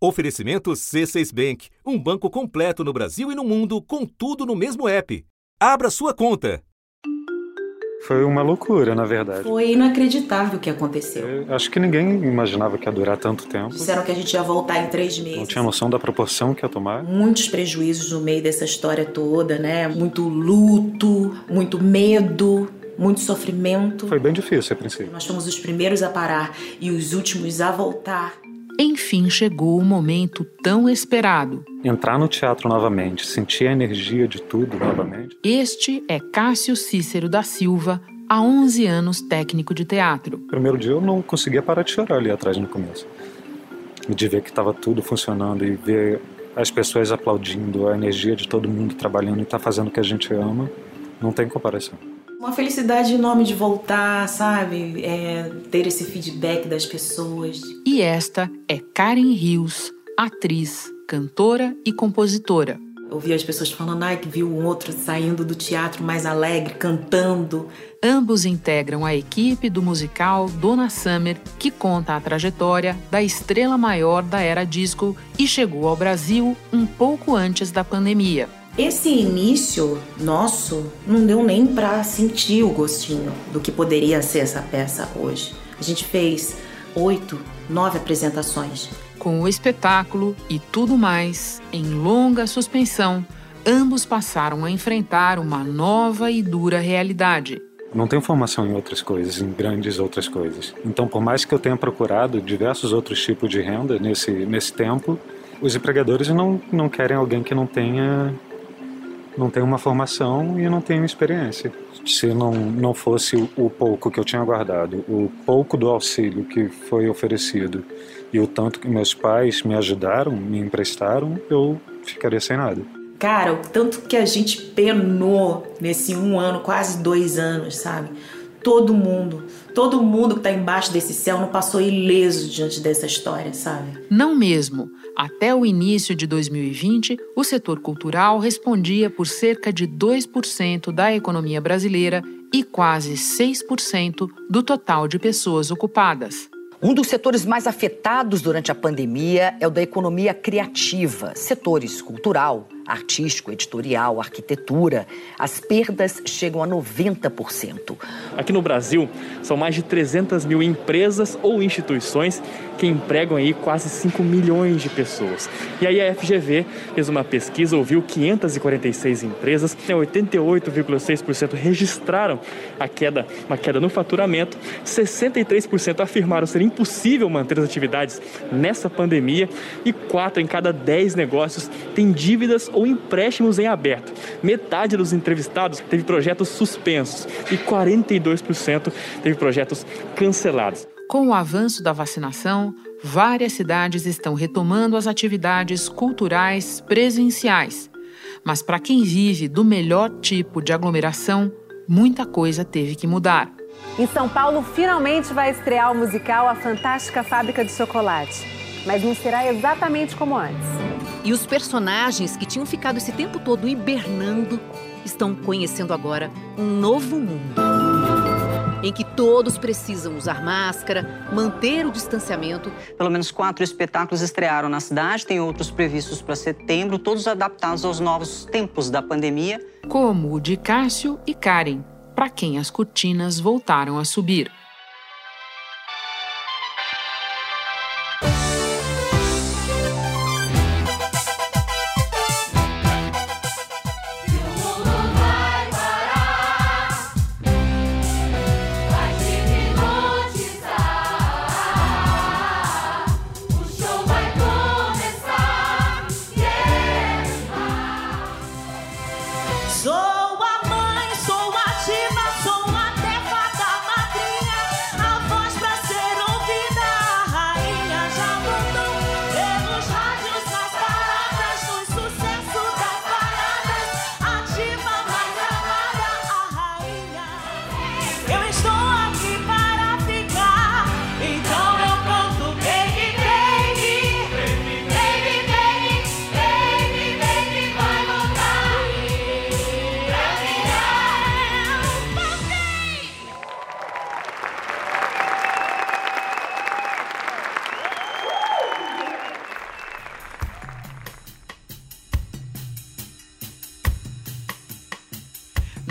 Oferecimento C6 Bank, um banco completo no Brasil e no mundo, com tudo no mesmo app. Abra sua conta. Foi uma loucura, na verdade. Foi inacreditável o que aconteceu. Eu acho que ninguém imaginava que ia durar tanto tempo. Disseram que a gente ia voltar em três meses. Não tinha noção da proporção que ia tomar. Muitos prejuízos no meio dessa história toda, né? Muito luto, muito medo, muito sofrimento. Foi bem difícil a princípio. Nós fomos os primeiros a parar e os últimos a voltar. Enfim chegou o momento tão esperado. Entrar no teatro novamente, sentir a energia de tudo novamente. Este é Cássio Cícero da Silva, há 11 anos técnico de teatro. Primeiro dia eu não conseguia parar de chorar ali atrás no começo. De ver que estava tudo funcionando e ver as pessoas aplaudindo, a energia de todo mundo trabalhando e tá fazendo o que a gente ama, não tem comparação. Uma felicidade enorme de voltar, sabe? É, ter esse feedback das pessoas. E esta é Karen Rios, atriz, cantora e compositora. Ouvir as pessoas falando, ai, que viu um outro saindo do teatro mais alegre, cantando. Ambos integram a equipe do musical Dona Summer, que conta a trajetória da estrela maior da era disco e chegou ao Brasil um pouco antes da pandemia. Esse início nosso não deu nem para sentir o gostinho do que poderia ser essa peça hoje. A gente fez oito, nove apresentações. Com o espetáculo e tudo mais em longa suspensão, ambos passaram a enfrentar uma nova e dura realidade. Não tenho formação em outras coisas, em grandes outras coisas. Então, por mais que eu tenha procurado diversos outros tipos de renda nesse, nesse tempo, os empregadores não, não querem alguém que não tenha não tenho uma formação e não tenho experiência. Se não, não fosse o pouco que eu tinha guardado, o pouco do auxílio que foi oferecido e o tanto que meus pais me ajudaram, me emprestaram, eu ficaria sem nada. Cara, o tanto que a gente penou nesse um ano, quase dois anos, sabe? Todo mundo, todo mundo que tá embaixo desse céu não passou ileso diante dessa história, sabe? Não mesmo. Até o início de 2020, o setor cultural respondia por cerca de 2% da economia brasileira e quase 6% do total de pessoas ocupadas. Um dos setores mais afetados durante a pandemia é o da economia criativa, setores cultural, artístico, editorial, arquitetura, as perdas chegam a 90%. Aqui no Brasil, são mais de 300 mil empresas ou instituições que empregam aí quase 5 milhões de pessoas. E aí a FGV fez uma pesquisa, ouviu 546 empresas, 88,6% registraram a queda, uma queda no faturamento, 63% afirmaram ser impossível manter as atividades nessa pandemia e 4 em cada 10 negócios têm dívidas ou empréstimos em aberto. Metade dos entrevistados teve projetos suspensos e 42% teve projetos cancelados. Com o avanço da vacinação, várias cidades estão retomando as atividades culturais presenciais. Mas para quem vive do melhor tipo de aglomeração, muita coisa teve que mudar. Em São Paulo, finalmente vai estrear o musical A Fantástica Fábrica de Chocolate. Mas não será exatamente como antes. E os personagens que tinham ficado esse tempo todo hibernando estão conhecendo agora um novo mundo. Em que todos precisam usar máscara, manter o distanciamento. Pelo menos quatro espetáculos estrearam na cidade, tem outros previstos para setembro, todos adaptados aos novos tempos da pandemia. Como o de Cássio e Karen, para quem as cortinas voltaram a subir.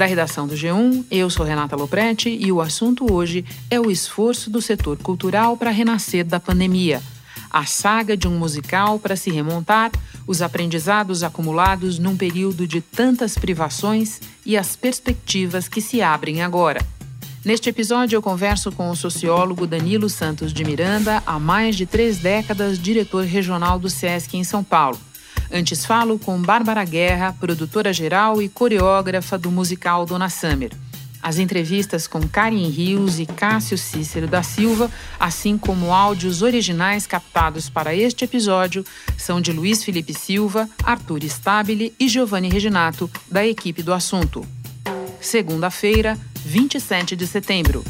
Redação do G1, eu sou Renata Loprete e o assunto hoje é o esforço do setor cultural para renascer da pandemia. A saga de um musical para se remontar, os aprendizados acumulados num período de tantas privações e as perspectivas que se abrem agora. Neste episódio, eu converso com o sociólogo Danilo Santos de Miranda, há mais de três décadas diretor regional do SESC em São Paulo. Antes falo com Bárbara Guerra, produtora geral e coreógrafa do musical Dona Summer. As entrevistas com Karen Rios e Cássio Cícero da Silva, assim como áudios originais captados para este episódio, são de Luiz Felipe Silva, Arthur Stabile e Giovanni Reginato, da equipe do assunto. Segunda-feira, 27 de setembro.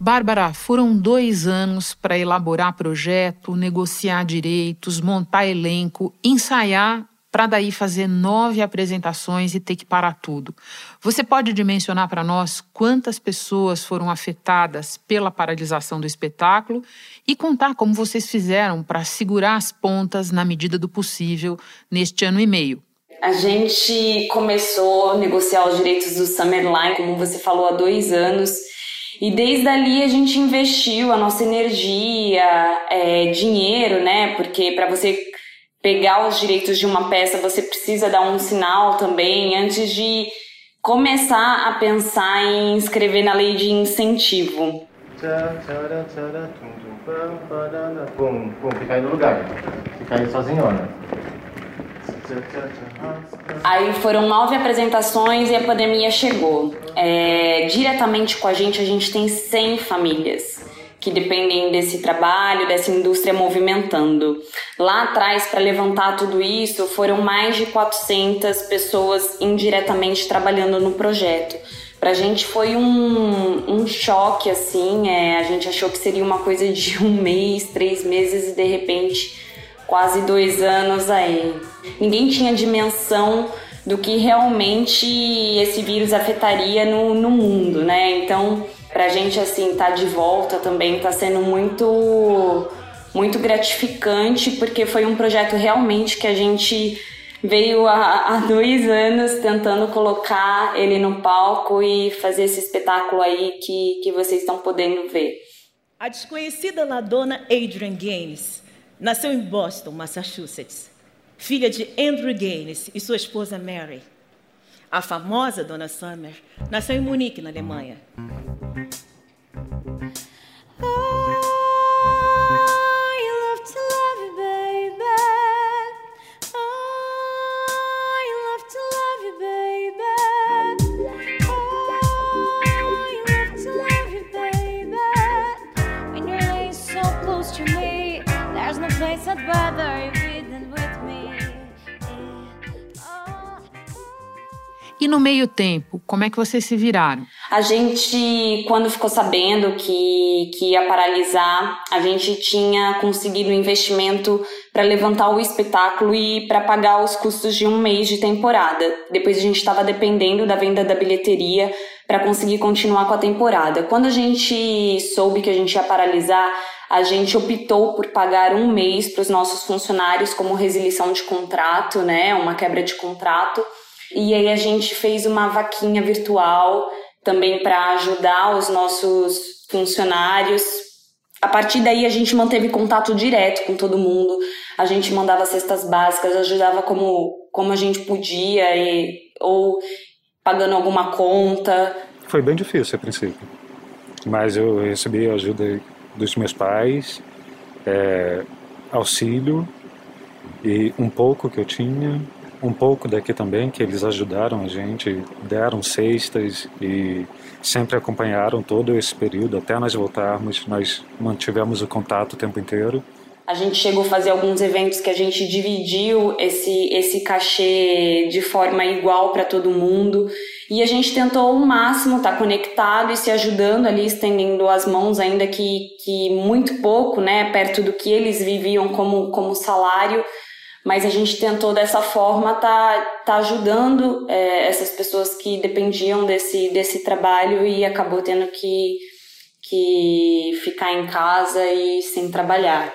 Bárbara, foram dois anos para elaborar projeto, negociar direitos, montar elenco, ensaiar, para daí fazer nove apresentações e ter que parar tudo. Você pode dimensionar para nós quantas pessoas foram afetadas pela paralisação do espetáculo e contar como vocês fizeram para segurar as pontas na medida do possível neste ano e meio? A gente começou a negociar os direitos do Summerline, como você falou, há dois anos. E desde ali a gente investiu a nossa energia, é, dinheiro, né? Porque para você pegar os direitos de uma peça, você precisa dar um sinal também antes de começar a pensar em escrever na lei de incentivo. Pum, pum, fica aí no lugar. Fica aí sozinhona. Aí foram nove apresentações e a pandemia chegou. É, diretamente com a gente, a gente tem 100 famílias que dependem desse trabalho, dessa indústria movimentando. Lá atrás, para levantar tudo isso, foram mais de 400 pessoas indiretamente trabalhando no projeto. Pra gente foi um, um choque, assim, é, a gente achou que seria uma coisa de um mês, três meses e de repente quase dois anos aí. Ninguém tinha dimensão do que realmente esse vírus afetaria no, no mundo, né? Então, pra gente, assim, tá de volta também tá sendo muito, muito gratificante, porque foi um projeto realmente que a gente veio há, há dois anos tentando colocar ele no palco e fazer esse espetáculo aí que, que vocês estão podendo ver. A desconhecida ladona Adrian Gaines Nasceu em Boston, Massachusetts, filha de Andrew Gaines e sua esposa Mary. A famosa Dona Summer nasceu em Munique, na Alemanha. Meio tempo, como é que vocês se viraram? A gente, quando ficou sabendo que, que ia paralisar, a gente tinha conseguido um investimento para levantar o espetáculo e para pagar os custos de um mês de temporada. Depois a gente estava dependendo da venda da bilheteria para conseguir continuar com a temporada. Quando a gente soube que a gente ia paralisar, a gente optou por pagar um mês para os nossos funcionários como resilição de contrato, né, uma quebra de contrato. E aí a gente fez uma vaquinha virtual também para ajudar os nossos funcionários. A partir daí a gente manteve contato direto com todo mundo. A gente mandava cestas básicas, ajudava como, como a gente podia e, ou pagando alguma conta. Foi bem difícil a princípio, mas eu recebi a ajuda dos meus pais, é, auxílio e um pouco que eu tinha um pouco daqui também, que eles ajudaram a gente, deram cestas e sempre acompanharam todo esse período até nós voltarmos. Nós mantivemos o contato o tempo inteiro. A gente chegou a fazer alguns eventos que a gente dividiu esse, esse cachê de forma igual para todo mundo. E a gente tentou ao máximo estar tá conectado e se ajudando ali, estendendo as mãos, ainda que, que muito pouco, né, perto do que eles viviam como, como salário mas a gente tentou dessa forma tá, tá ajudando é, essas pessoas que dependiam desse, desse trabalho e acabou tendo que, que ficar em casa e sem trabalhar.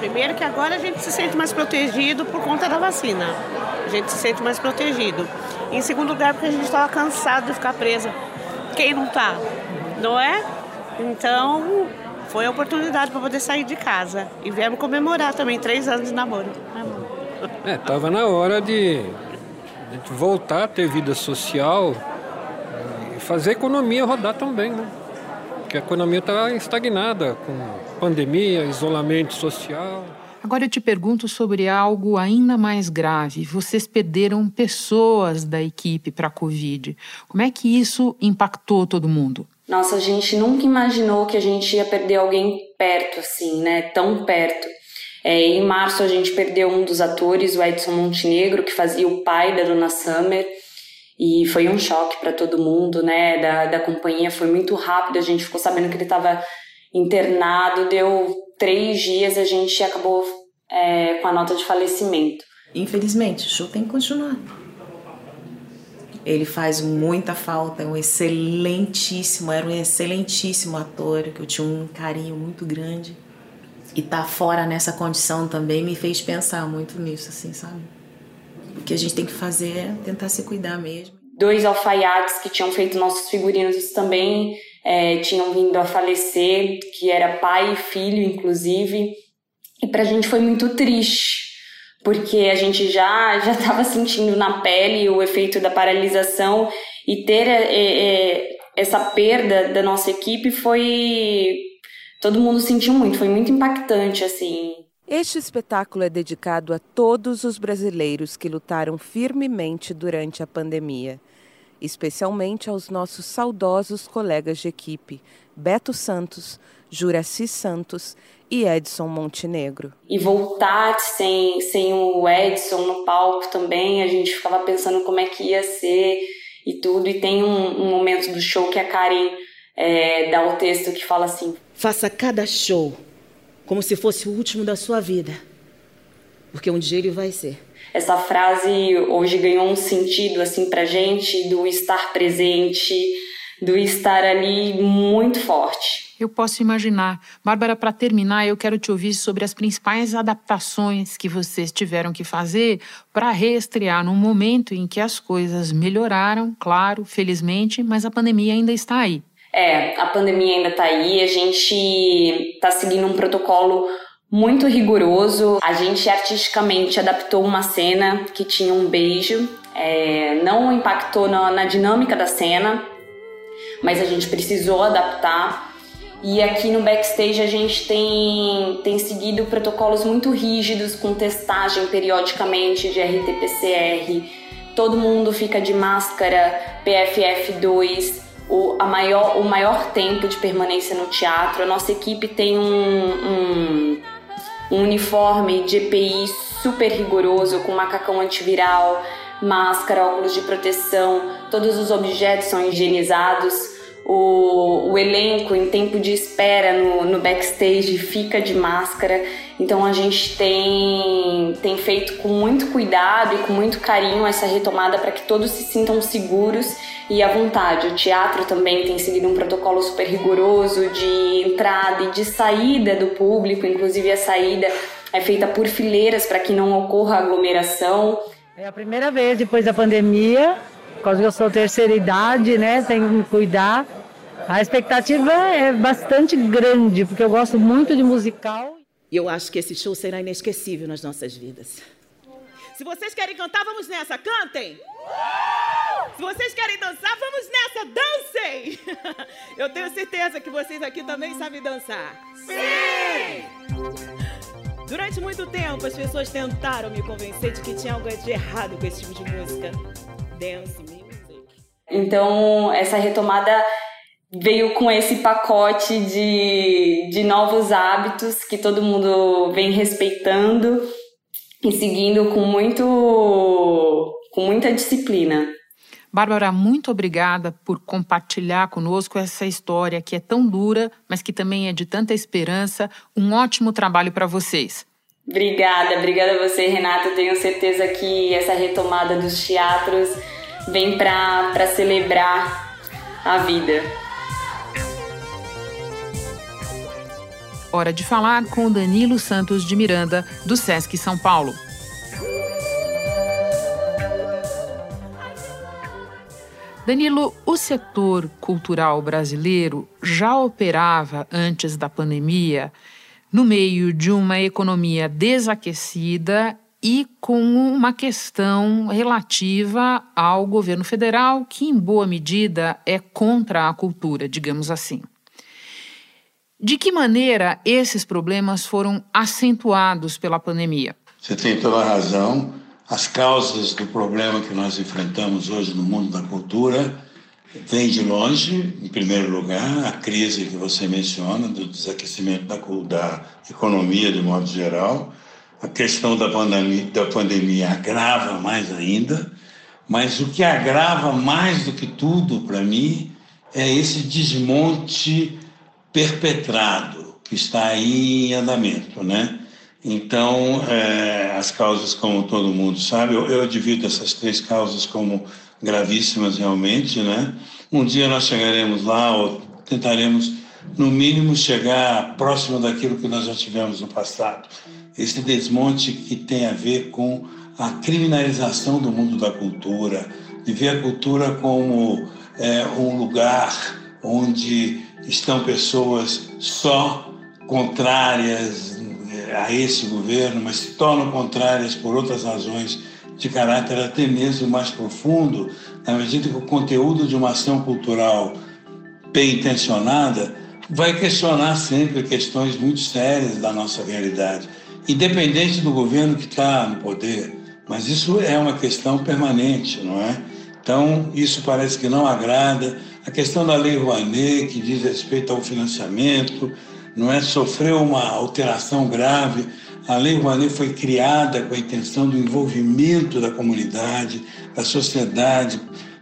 Primeiro que agora a gente se sente mais protegido por conta da vacina. A gente se sente mais protegido. Em segundo lugar, porque a gente estava cansado de ficar presa. Quem não está? Não é? Então, foi a oportunidade para poder sair de casa. E viemos comemorar também três anos de namoro. É, tava na hora de, de voltar a ter vida social e fazer a economia rodar também, né? Porque a economia está estagnada com pandemia, isolamento social. Agora eu te pergunto sobre algo ainda mais grave. Vocês perderam pessoas da equipe para a Covid. Como é que isso impactou todo mundo? Nossa, a gente nunca imaginou que a gente ia perder alguém perto, assim, né? Tão perto. É, em março a gente perdeu um dos atores, o Edson Montenegro, que fazia o pai da Dona Summer. E foi um choque para todo mundo, né? Da, da companhia foi muito rápido. A gente ficou sabendo que ele estava internado. Deu três dias, a gente acabou é, com a nota de falecimento. Infelizmente, o show tem que continuar. Ele faz muita falta, é um excelentíssimo, era um excelentíssimo ator, que eu tinha um carinho muito grande. E tá fora nessa condição também me fez pensar muito nisso, assim, sabe? O que a gente tem que fazer é tentar se cuidar mesmo. Dois alfaiates que tinham feito nossos figurinos também é, tinham vindo a falecer, que era pai e filho, inclusive. E pra gente foi muito triste, porque a gente já já estava sentindo na pele o efeito da paralisação e ter é, é, essa perda da nossa equipe foi todo mundo sentiu muito, foi muito impactante assim. Este espetáculo é dedicado a todos os brasileiros que lutaram firmemente durante a pandemia, especialmente aos nossos saudosos colegas de equipe, Beto Santos, Juraci Santos e Edson Montenegro. E voltar sem, sem o Edson no palco também, a gente ficava pensando como é que ia ser e tudo. E tem um, um momento do show que a Karen é, dá o texto que fala assim: Faça cada show como se fosse o último da sua vida, porque um dia ele vai ser. Essa frase hoje ganhou um sentido assim pra gente do estar presente, do estar ali muito forte. Eu posso imaginar. Bárbara, para terminar, eu quero te ouvir sobre as principais adaptações que vocês tiveram que fazer para reestrear num momento em que as coisas melhoraram, claro, felizmente, mas a pandemia ainda está aí. É, a pandemia ainda está aí, a gente está seguindo um protocolo muito rigoroso. A gente artisticamente adaptou uma cena que tinha um beijo, é, não impactou na, na dinâmica da cena, mas a gente precisou adaptar. E aqui no backstage a gente tem, tem seguido protocolos muito rígidos, com testagem periodicamente de RT-PCR. Todo mundo fica de máscara PFF2, o, a maior, o maior tempo de permanência no teatro. A nossa equipe tem um, um, um uniforme de EPI super rigoroso, com macacão antiviral, máscara, óculos de proteção, todos os objetos são higienizados o, o elenco em tempo de espera no, no backstage fica de máscara. Então a gente tem, tem feito com muito cuidado e com muito carinho essa retomada para que todos se sintam seguros e à vontade. O teatro também tem seguido um protocolo super rigoroso de entrada e de saída do público, inclusive a saída é feita por fileiras para que não ocorra aglomeração. É a primeira vez depois da pandemia, por causa que eu sou terceira idade, né? Tenho que me cuidar. A expectativa é bastante grande, porque eu gosto muito de musical. E eu acho que esse show será inesquecível nas nossas vidas. Se vocês querem cantar, vamos nessa, cantem! Se vocês querem dançar, vamos nessa, dancem! Eu tenho certeza que vocês aqui também sabem dançar. Sim! Durante muito tempo, as pessoas tentaram me convencer de que tinha algo de errado com esse tipo de música. Dance music. Então, essa retomada veio com esse pacote de, de novos hábitos que todo mundo vem respeitando e seguindo com muito com muita disciplina. Bárbara, muito obrigada por compartilhar conosco essa história que é tão dura, mas que também é de tanta esperança. Um ótimo trabalho para vocês. Obrigada, obrigada a você, Renata. tenho certeza que essa retomada dos teatros vem para celebrar a vida. hora de falar com Danilo Santos de Miranda, do SESC São Paulo. Danilo, o setor cultural brasileiro já operava antes da pandemia no meio de uma economia desaquecida e com uma questão relativa ao governo federal, que em boa medida é contra a cultura, digamos assim. De que maneira esses problemas foram acentuados pela pandemia? Você tem toda a razão as causas do problema que nós enfrentamos hoje no mundo da cultura vêm de longe, em primeiro lugar, a crise que você menciona, do desaquecimento da, da economia de modo geral. A questão da pandemia, da pandemia agrava mais ainda, mas o que agrava mais do que tudo para mim é esse desmonte perpetrado que está aí em andamento, né? Então, é, as causas, como todo mundo sabe, eu, eu divido essas três causas como gravíssimas realmente, né? Um dia nós chegaremos lá ou tentaremos, no mínimo, chegar próximo daquilo que nós já tivemos no passado. Esse desmonte que tem a ver com a criminalização do mundo da cultura, de ver a cultura como é, um lugar onde estão pessoas só contrárias, a esse governo, mas se tornam contrárias por outras razões de caráter até mesmo mais profundo, na medida que o conteúdo de uma ação cultural bem intencionada vai questionar sempre questões muito sérias da nossa realidade, independente do governo que está no poder. Mas isso é uma questão permanente, não é? Então, isso parece que não agrada. A questão da Lei Rouanet, que diz respeito ao financiamento, não é sofreu uma alteração grave. A Lei Rouanet foi criada com a intenção do envolvimento da comunidade, da sociedade,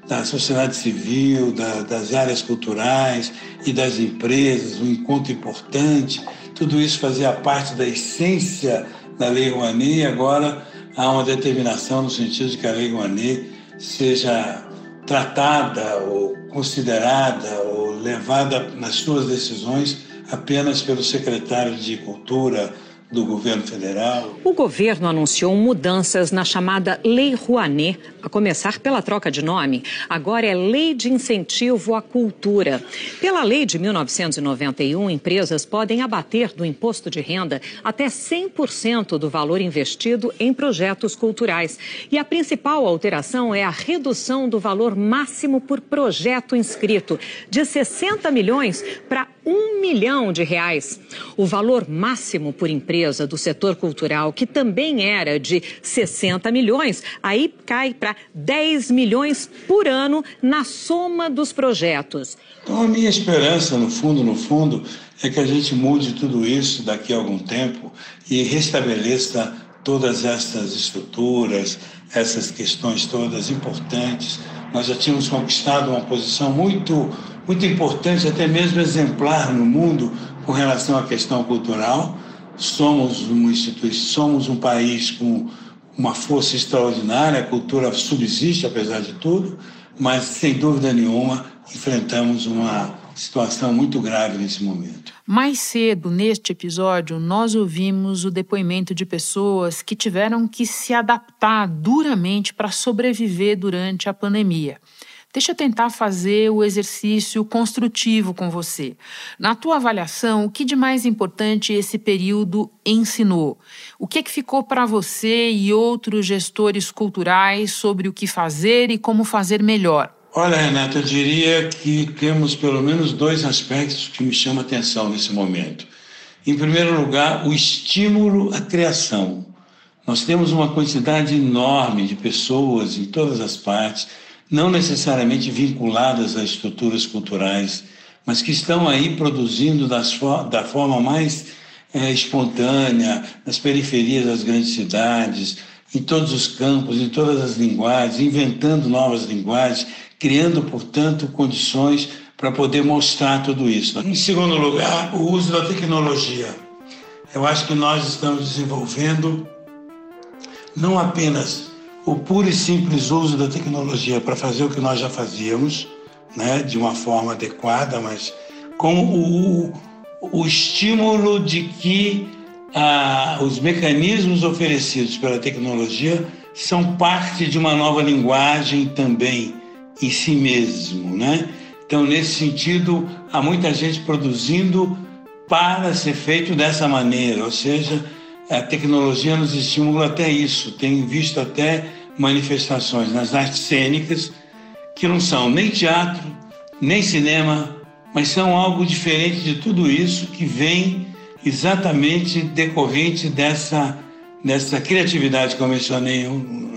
da sociedade civil, da, das áreas culturais e das empresas, um encontro importante. Tudo isso fazia parte da essência da Lei Rouanet e agora há uma determinação no sentido de que a Lei Rouanet seja tratada ou considerada ou levada nas suas decisões apenas pelo secretário de Cultura do governo federal. O governo anunciou mudanças na chamada Lei Rouanet, a começar pela troca de nome. Agora é Lei de Incentivo à Cultura. Pela lei de 1991, empresas podem abater do imposto de renda até 100% do valor investido em projetos culturais. E a principal alteração é a redução do valor máximo por projeto inscrito, de 60 milhões para 1 milhão de reais. O valor máximo por empresa do setor cultural, que também era de 60 milhões, aí cai para 10 milhões por ano na soma dos projetos. Então, a minha esperança, no fundo, no fundo, é que a gente mude tudo isso daqui a algum tempo e restabeleça todas essas estruturas, essas questões todas importantes. Nós já tínhamos conquistado uma posição muito muito importante, até mesmo exemplar no mundo com relação à questão cultural. Somos uma instituição, somos um país com uma força extraordinária, a cultura subsiste apesar de tudo, mas sem dúvida nenhuma enfrentamos uma situação muito grave nesse momento. Mais cedo, neste episódio, nós ouvimos o depoimento de pessoas que tiveram que se adaptar duramente para sobreviver durante a pandemia. Deixa eu tentar fazer o exercício construtivo com você. Na tua avaliação, o que de mais importante esse período ensinou? O que, é que ficou para você e outros gestores culturais sobre o que fazer e como fazer melhor? Olha, Renata, eu diria que temos pelo menos dois aspectos que me chamam a atenção nesse momento. Em primeiro lugar, o estímulo à criação. Nós temos uma quantidade enorme de pessoas em todas as partes não necessariamente vinculadas a estruturas culturais, mas que estão aí produzindo das, da forma mais é, espontânea, nas periferias das grandes cidades, em todos os campos, em todas as linguagens, inventando novas linguagens, criando, portanto, condições para poder mostrar tudo isso. Em segundo lugar, o uso da tecnologia. Eu acho que nós estamos desenvolvendo não apenas o puro e simples uso da tecnologia para fazer o que nós já fazíamos, né, de uma forma adequada, mas com o, o estímulo de que ah, os mecanismos oferecidos pela tecnologia são parte de uma nova linguagem também em si mesmo, né? Então, nesse sentido, há muita gente produzindo para ser feito dessa maneira, ou seja, a tecnologia nos estimula até isso. Tenho visto até manifestações nas artes cênicas que não são nem teatro, nem cinema, mas são algo diferente de tudo isso que vem exatamente decorrente dessa, dessa criatividade que eu mencionei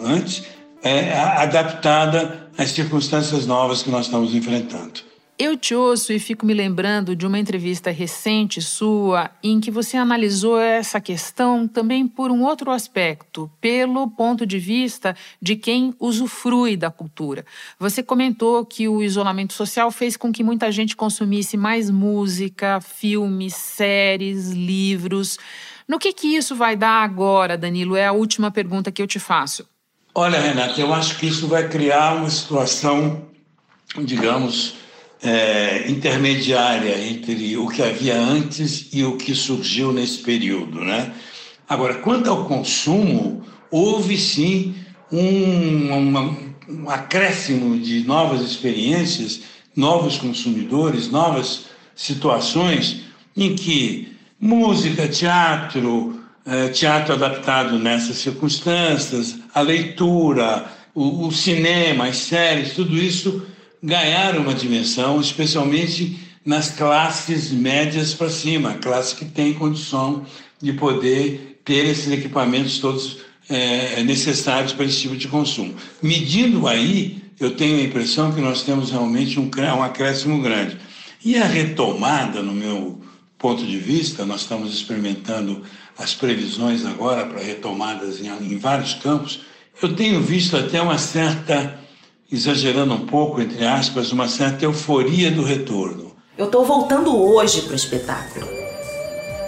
antes, é, adaptada às circunstâncias novas que nós estamos enfrentando. Eu te ouço e fico me lembrando de uma entrevista recente sua em que você analisou essa questão também por um outro aspecto, pelo ponto de vista de quem usufrui da cultura. Você comentou que o isolamento social fez com que muita gente consumisse mais música, filmes, séries, livros. No que, que isso vai dar agora, Danilo? É a última pergunta que eu te faço. Olha, Renata, eu acho que isso vai criar uma situação, digamos, é, intermediária entre o que havia antes e o que surgiu nesse período. Né? Agora, quanto ao consumo, houve sim um, uma, um acréscimo de novas experiências, novos consumidores, novas situações em que música, teatro, é, teatro adaptado nessas circunstâncias, a leitura, o, o cinema, as séries, tudo isso ganharam uma dimensão, especialmente nas classes médias para cima, classe que tem condição de poder ter esses equipamentos todos é, necessários para esse tipo de consumo. Medindo aí, eu tenho a impressão que nós temos realmente um, um acréscimo grande. E a retomada, no meu ponto de vista, nós estamos experimentando as previsões agora para retomadas em, em vários campos, eu tenho visto até uma certa exagerando um pouco, entre aspas, uma certa euforia do retorno. Eu estou voltando hoje para o espetáculo,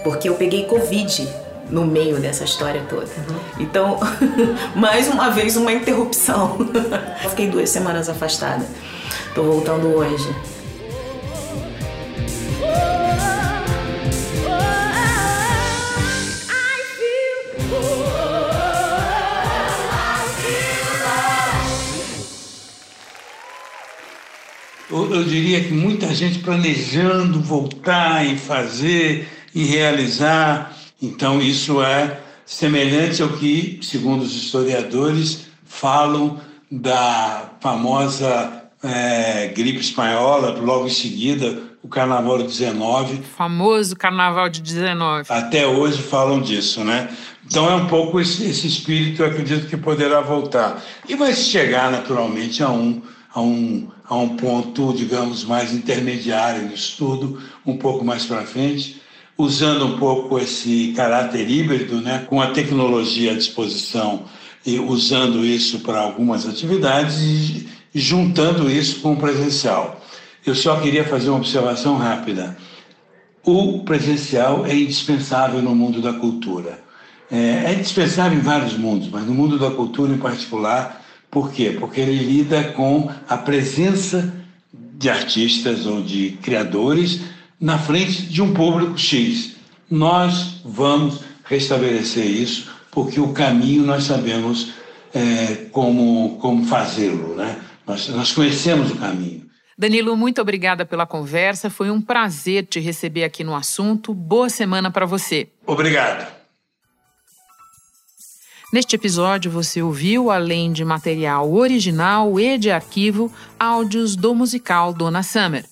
porque eu peguei Covid no meio dessa história toda. Uhum. Então, mais uma vez, uma interrupção. eu fiquei duas semanas afastada. Estou voltando hoje. Eu, diria que muita gente planejando voltar e fazer e realizar. Então, isso é semelhante ao que, segundo os historiadores, falam da famosa é, gripe espanhola, logo em seguida, o Carnaval de 19. Famoso Carnaval de 19. Até hoje falam disso, né? Então é um pouco esse, esse espírito, eu acredito que poderá voltar. E vai chegar naturalmente a um a um, a um ponto, digamos, mais intermediário no estudo, um pouco mais para frente, usando um pouco esse caráter híbrido, né, com a tecnologia à disposição e usando isso para algumas atividades e juntando isso com o presencial. Eu só queria fazer uma observação rápida. O presencial é indispensável no mundo da cultura. É, é indispensável em vários mundos, mas no mundo da cultura em particular, por quê? Porque ele lida com a presença de artistas ou de criadores na frente de um público X. Nós vamos restabelecer isso porque o caminho nós sabemos é, como, como fazê-lo, né? Nós, nós conhecemos o caminho. Danilo, muito obrigada pela conversa. Foi um prazer te receber aqui no assunto. Boa semana para você. Obrigado. Neste episódio, você ouviu, além de material original e de arquivo, áudios do musical Dona Summer.